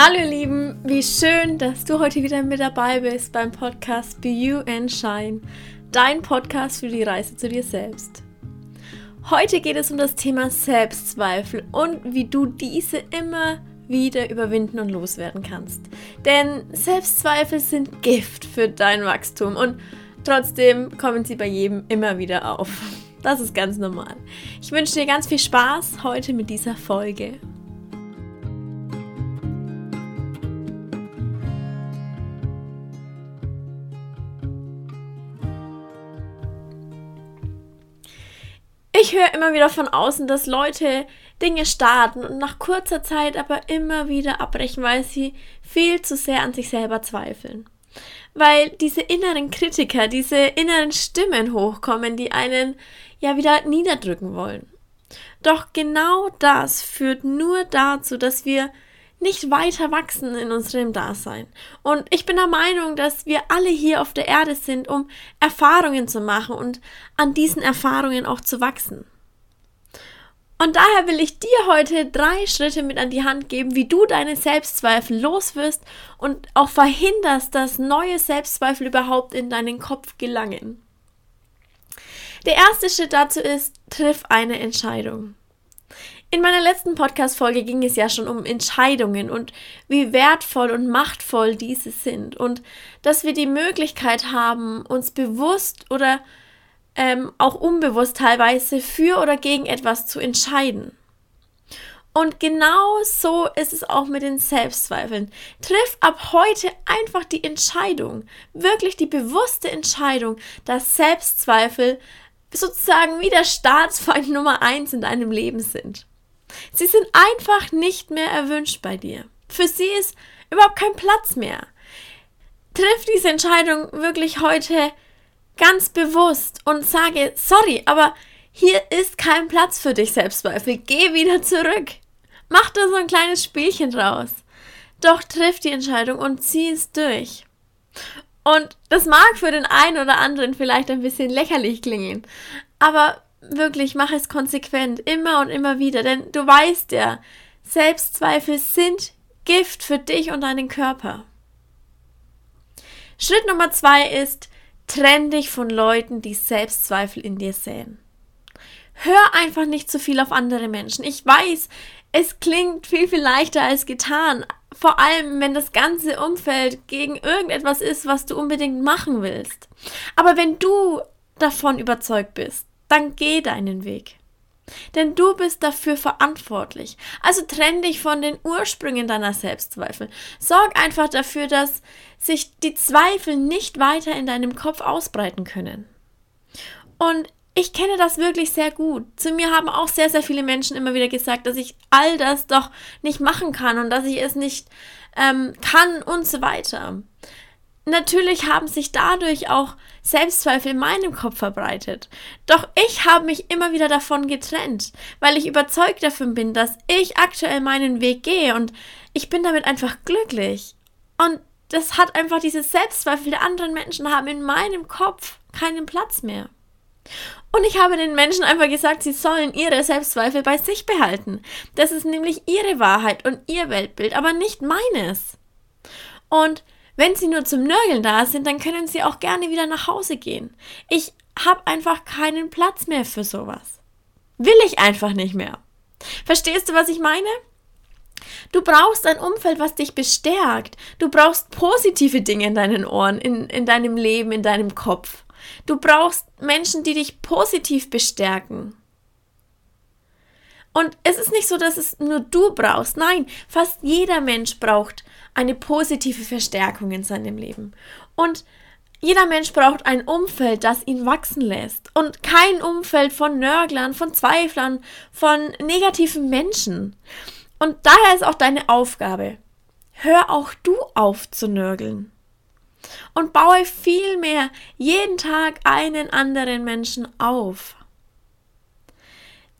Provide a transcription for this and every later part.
Hallo ihr Lieben, wie schön, dass du heute wieder mit dabei bist beim Podcast Be You and Shine, dein Podcast für die Reise zu dir selbst. Heute geht es um das Thema Selbstzweifel und wie du diese immer wieder überwinden und loswerden kannst. Denn Selbstzweifel sind Gift für dein Wachstum und trotzdem kommen sie bei jedem immer wieder auf. Das ist ganz normal. Ich wünsche dir ganz viel Spaß heute mit dieser Folge. Ich höre immer wieder von außen, dass Leute Dinge starten und nach kurzer Zeit aber immer wieder abbrechen, weil sie viel zu sehr an sich selber zweifeln. Weil diese inneren Kritiker, diese inneren Stimmen hochkommen, die einen ja wieder niederdrücken wollen. Doch genau das führt nur dazu, dass wir nicht weiter wachsen in unserem Dasein. Und ich bin der Meinung, dass wir alle hier auf der Erde sind, um Erfahrungen zu machen und an diesen Erfahrungen auch zu wachsen. Und daher will ich dir heute drei Schritte mit an die Hand geben, wie du deine Selbstzweifel loswirst und auch verhinderst, dass neue Selbstzweifel überhaupt in deinen Kopf gelangen. Der erste Schritt dazu ist, triff eine Entscheidung. In meiner letzten Podcast-Folge ging es ja schon um Entscheidungen und wie wertvoll und machtvoll diese sind und dass wir die Möglichkeit haben, uns bewusst oder ähm, auch unbewusst teilweise für oder gegen etwas zu entscheiden. Und genau so ist es auch mit den Selbstzweifeln. Triff ab heute einfach die Entscheidung, wirklich die bewusste Entscheidung, dass Selbstzweifel sozusagen wie der Staatsfeind Nummer eins in deinem Leben sind. Sie sind einfach nicht mehr erwünscht bei dir. Für sie ist überhaupt kein Platz mehr. Triff diese Entscheidung wirklich heute ganz bewusst und sage, sorry, aber hier ist kein Platz für dich, Selbstzweifel. Geh wieder zurück. Mach da so ein kleines Spielchen draus. Doch triff die Entscheidung und zieh es durch. Und das mag für den einen oder anderen vielleicht ein bisschen lächerlich klingen, aber wirklich mach es konsequent, immer und immer wieder, denn du weißt ja, Selbstzweifel sind Gift für dich und deinen Körper. Schritt Nummer zwei ist, trenn dich von Leuten, die Selbstzweifel in dir sehen. Hör einfach nicht zu viel auf andere Menschen. Ich weiß, es klingt viel, viel leichter als getan. Vor allem, wenn das ganze Umfeld gegen irgendetwas ist, was du unbedingt machen willst. Aber wenn du davon überzeugt bist, dann geh deinen Weg. Denn du bist dafür verantwortlich. Also trenn dich von den Ursprüngen deiner Selbstzweifel. Sorg einfach dafür, dass sich die Zweifel nicht weiter in deinem Kopf ausbreiten können. Und ich kenne das wirklich sehr gut. Zu mir haben auch sehr, sehr viele Menschen immer wieder gesagt, dass ich all das doch nicht machen kann und dass ich es nicht ähm, kann und so weiter. Natürlich haben sich dadurch auch Selbstzweifel in meinem Kopf verbreitet. Doch ich habe mich immer wieder davon getrennt, weil ich überzeugt davon bin, dass ich aktuell meinen Weg gehe und ich bin damit einfach glücklich. Und das hat einfach diese Selbstzweifel der anderen Menschen haben in meinem Kopf keinen Platz mehr. Und ich habe den Menschen einfach gesagt, sie sollen ihre Selbstzweifel bei sich behalten. Das ist nämlich ihre Wahrheit und ihr Weltbild, aber nicht meines. Und wenn sie nur zum Nörgeln da sind, dann können sie auch gerne wieder nach Hause gehen. Ich habe einfach keinen Platz mehr für sowas. Will ich einfach nicht mehr. Verstehst du, was ich meine? Du brauchst ein Umfeld, was dich bestärkt. Du brauchst positive Dinge in deinen Ohren, in, in deinem Leben, in deinem Kopf. Du brauchst Menschen, die dich positiv bestärken. Und es ist nicht so, dass es nur du brauchst. Nein, fast jeder Mensch braucht eine positive Verstärkung in seinem Leben. Und jeder Mensch braucht ein Umfeld, das ihn wachsen lässt. Und kein Umfeld von Nörglern, von Zweiflern, von negativen Menschen. Und daher ist auch deine Aufgabe. Hör auch du auf zu nörgeln. Und baue vielmehr jeden Tag einen anderen Menschen auf.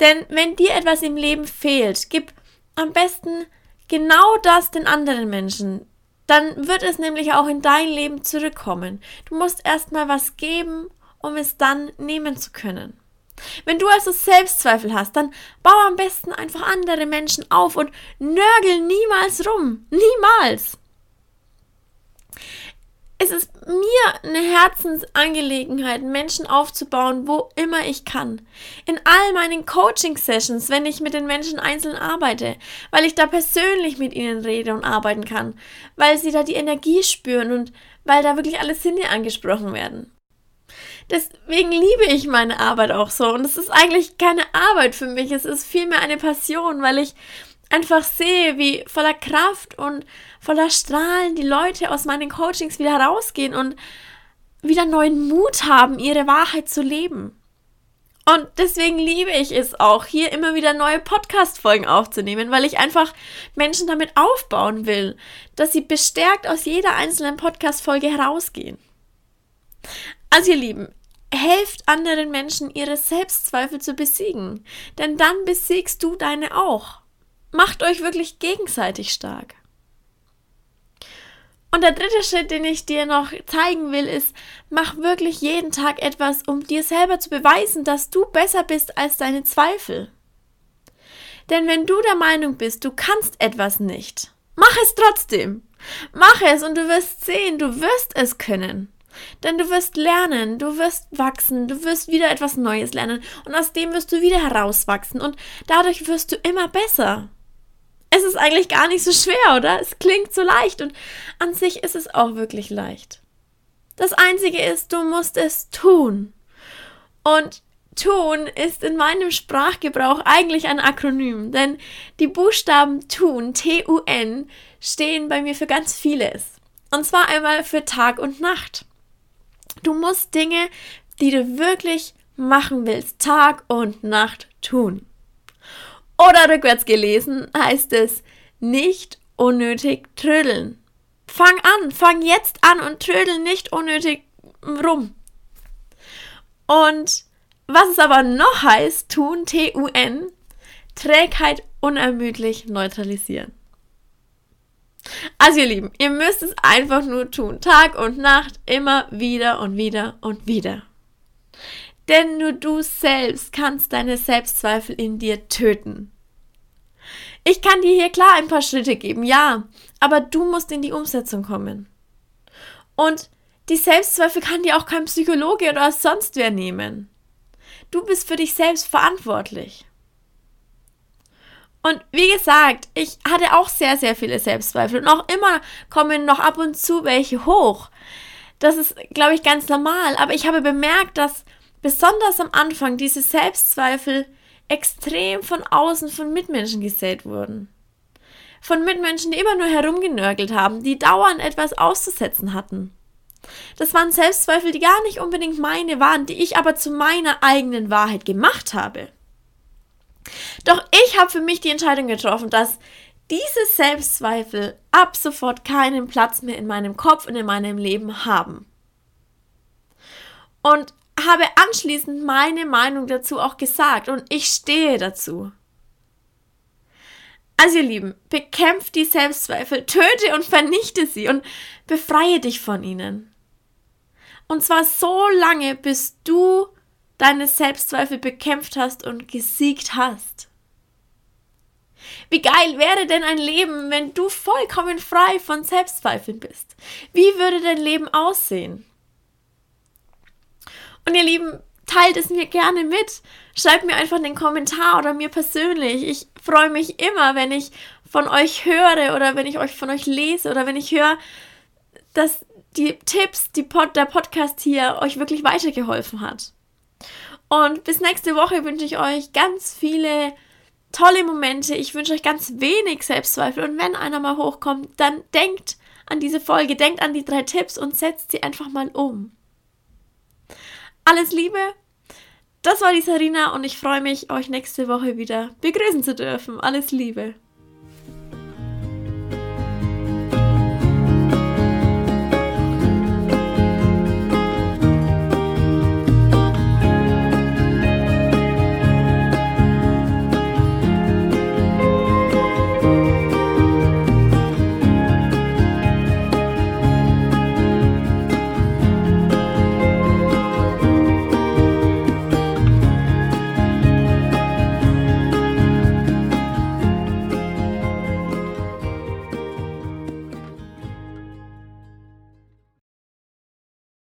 Denn wenn dir etwas im Leben fehlt, gib am besten genau das den anderen Menschen. Dann wird es nämlich auch in dein Leben zurückkommen. Du musst erstmal was geben, um es dann nehmen zu können. Wenn du also Selbstzweifel hast, dann bau am besten einfach andere Menschen auf und nörgel niemals rum. Niemals. Es ist mir eine Herzensangelegenheit, Menschen aufzubauen, wo immer ich kann. In all meinen Coaching-Sessions, wenn ich mit den Menschen einzeln arbeite, weil ich da persönlich mit ihnen rede und arbeiten kann, weil sie da die Energie spüren und weil da wirklich alle Sinne angesprochen werden. Deswegen liebe ich meine Arbeit auch so. Und es ist eigentlich keine Arbeit für mich. Es ist vielmehr eine Passion, weil ich einfach sehe, wie voller Kraft und voller Strahlen die Leute aus meinen Coachings wieder rausgehen und wieder neuen Mut haben, ihre Wahrheit zu leben. Und deswegen liebe ich es auch, hier immer wieder neue Podcast-Folgen aufzunehmen, weil ich einfach Menschen damit aufbauen will, dass sie bestärkt aus jeder einzelnen Podcast-Folge herausgehen. Also ihr Lieben, helft anderen Menschen, ihre Selbstzweifel zu besiegen. Denn dann besiegst du deine auch. Macht euch wirklich gegenseitig stark. Und der dritte Schritt, den ich dir noch zeigen will, ist, mach wirklich jeden Tag etwas, um dir selber zu beweisen, dass du besser bist als deine Zweifel. Denn wenn du der Meinung bist, du kannst etwas nicht, mach es trotzdem. Mach es und du wirst sehen, du wirst es können. Denn du wirst lernen, du wirst wachsen, du wirst wieder etwas Neues lernen und aus dem wirst du wieder herauswachsen und dadurch wirst du immer besser. Es ist eigentlich gar nicht so schwer, oder? Es klingt so leicht und an sich ist es auch wirklich leicht. Das Einzige ist, du musst es tun. Und tun ist in meinem Sprachgebrauch eigentlich ein Akronym, denn die Buchstaben tun, T-U-N, stehen bei mir für ganz vieles. Und zwar einmal für Tag und Nacht. Du musst Dinge, die du wirklich machen willst, Tag und Nacht tun. Oder rückwärts gelesen heißt es nicht unnötig trödeln. Fang an, fang jetzt an und trödel nicht unnötig rum. Und was es aber noch heißt, tun, T-U-N, Trägheit unermüdlich neutralisieren. Also ihr Lieben, ihr müsst es einfach nur tun. Tag und Nacht, immer wieder und wieder und wieder. Denn nur du selbst kannst deine Selbstzweifel in dir töten. Ich kann dir hier klar ein paar Schritte geben, ja, aber du musst in die Umsetzung kommen. Und die Selbstzweifel kann dir auch kein Psychologe oder sonst wer nehmen. Du bist für dich selbst verantwortlich. Und wie gesagt, ich hatte auch sehr, sehr viele Selbstzweifel und auch immer kommen noch ab und zu welche hoch. Das ist, glaube ich, ganz normal. Aber ich habe bemerkt, dass besonders am Anfang diese Selbstzweifel extrem von außen von Mitmenschen gesät wurden. Von Mitmenschen, die immer nur herumgenörgelt haben, die dauernd etwas auszusetzen hatten. Das waren Selbstzweifel, die gar nicht unbedingt meine waren, die ich aber zu meiner eigenen Wahrheit gemacht habe. Doch ich habe für mich die Entscheidung getroffen, dass diese Selbstzweifel ab sofort keinen Platz mehr in meinem Kopf und in meinem Leben haben. Und habe anschließend meine Meinung dazu auch gesagt und ich stehe dazu. Also ihr Lieben, bekämpft die Selbstzweifel, töte und vernichte sie und befreie dich von ihnen. Und zwar so lange, bis du deine Selbstzweifel bekämpft hast und gesiegt hast. Wie geil wäre denn ein Leben, wenn du vollkommen frei von Selbstzweifeln bist? Wie würde dein Leben aussehen? Und ihr Lieben, teilt es mir gerne mit. Schreibt mir einfach einen Kommentar oder mir persönlich. Ich freue mich immer, wenn ich von euch höre oder wenn ich euch von euch lese oder wenn ich höre, dass die Tipps, die Pod, der Podcast hier euch wirklich weitergeholfen hat. Und bis nächste Woche wünsche ich euch ganz viele tolle Momente. Ich wünsche euch ganz wenig Selbstzweifel. Und wenn einer mal hochkommt, dann denkt an diese Folge, denkt an die drei Tipps und setzt sie einfach mal um. Alles Liebe. Das war die Sarina und ich freue mich, euch nächste Woche wieder begrüßen zu dürfen. Alles Liebe.